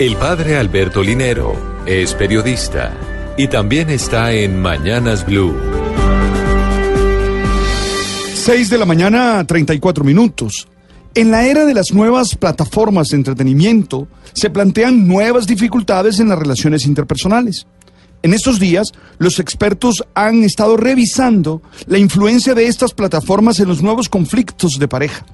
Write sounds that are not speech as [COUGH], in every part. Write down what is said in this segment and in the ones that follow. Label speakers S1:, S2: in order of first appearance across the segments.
S1: El padre Alberto Linero es periodista y también está en Mañanas Blue.
S2: 6 de la mañana, 34 minutos. En la era de las nuevas plataformas de entretenimiento, se plantean nuevas dificultades en las relaciones interpersonales. En estos días, los expertos han estado revisando la influencia de estas plataformas en los nuevos conflictos de pareja.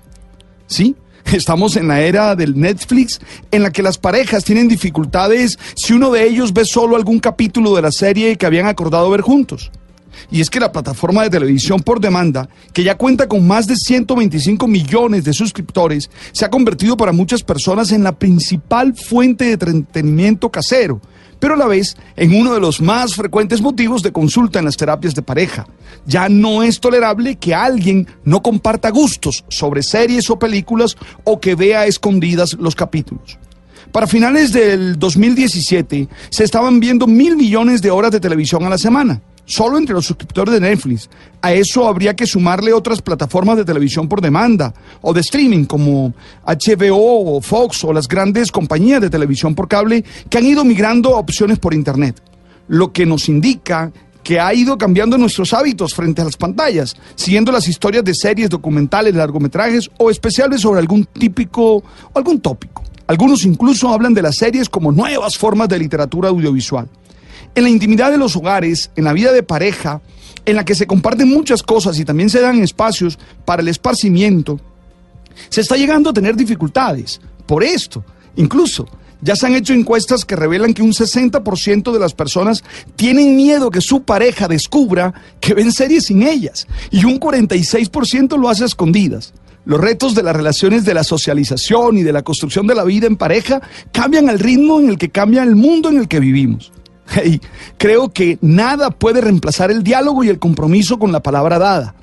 S2: ¿Sí? Estamos en la era del Netflix en la que las parejas tienen dificultades si uno de ellos ve solo algún capítulo de la serie que habían acordado ver juntos. Y es que la plataforma de televisión por demanda, que ya cuenta con más de 125 millones de suscriptores, se ha convertido para muchas personas en la principal fuente de entretenimiento casero, pero a la vez en uno de los más frecuentes motivos de consulta en las terapias de pareja. Ya no es tolerable que alguien no comparta gustos sobre series o películas o que vea escondidas los capítulos. Para finales del 2017 se estaban viendo mil millones de horas de televisión a la semana solo entre los suscriptores de Netflix. A eso habría que sumarle otras plataformas de televisión por demanda o de streaming como HBO o Fox o las grandes compañías de televisión por cable que han ido migrando a opciones por Internet. Lo que nos indica que ha ido cambiando nuestros hábitos frente a las pantallas, siguiendo las historias de series, documentales, largometrajes o especiales sobre algún típico algún tópico. Algunos incluso hablan de las series como nuevas formas de literatura audiovisual en la intimidad de los hogares, en la vida de pareja, en la que se comparten muchas cosas y también se dan espacios para el esparcimiento, se está llegando a tener dificultades por esto. Incluso ya se han hecho encuestas que revelan que un 60% de las personas tienen miedo que su pareja descubra que ven series sin ellas y un 46% lo hace a escondidas. Los retos de las relaciones de la socialización y de la construcción de la vida en pareja cambian al ritmo en el que cambia el mundo en el que vivimos. [LAUGHS] Creo que nada puede reemplazar el diálogo y el compromiso con la palabra dada.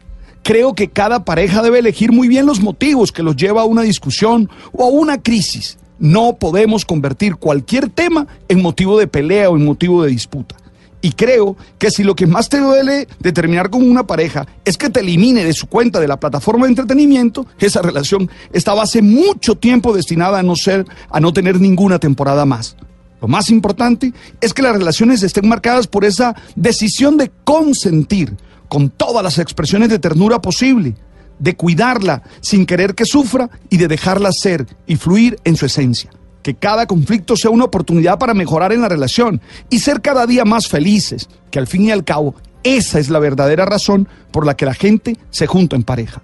S2: Creo que cada pareja debe elegir muy bien los motivos que los lleva a una discusión o a una crisis. No podemos convertir cualquier tema en motivo de pelea o en motivo de disputa. Y creo que si lo que más te duele de terminar con una pareja es que te elimine de su cuenta de la plataforma de entretenimiento, esa relación estaba hace mucho tiempo destinada a no ser, a no tener ninguna temporada más. Lo más importante es que las relaciones estén marcadas por esa decisión de consentir con todas las expresiones de ternura posible, de cuidarla sin querer que sufra y de dejarla ser y fluir en su esencia. Que cada conflicto sea una oportunidad para mejorar en la relación y ser cada día más felices, que al fin y al cabo esa es la verdadera razón por la que la gente se junta en pareja.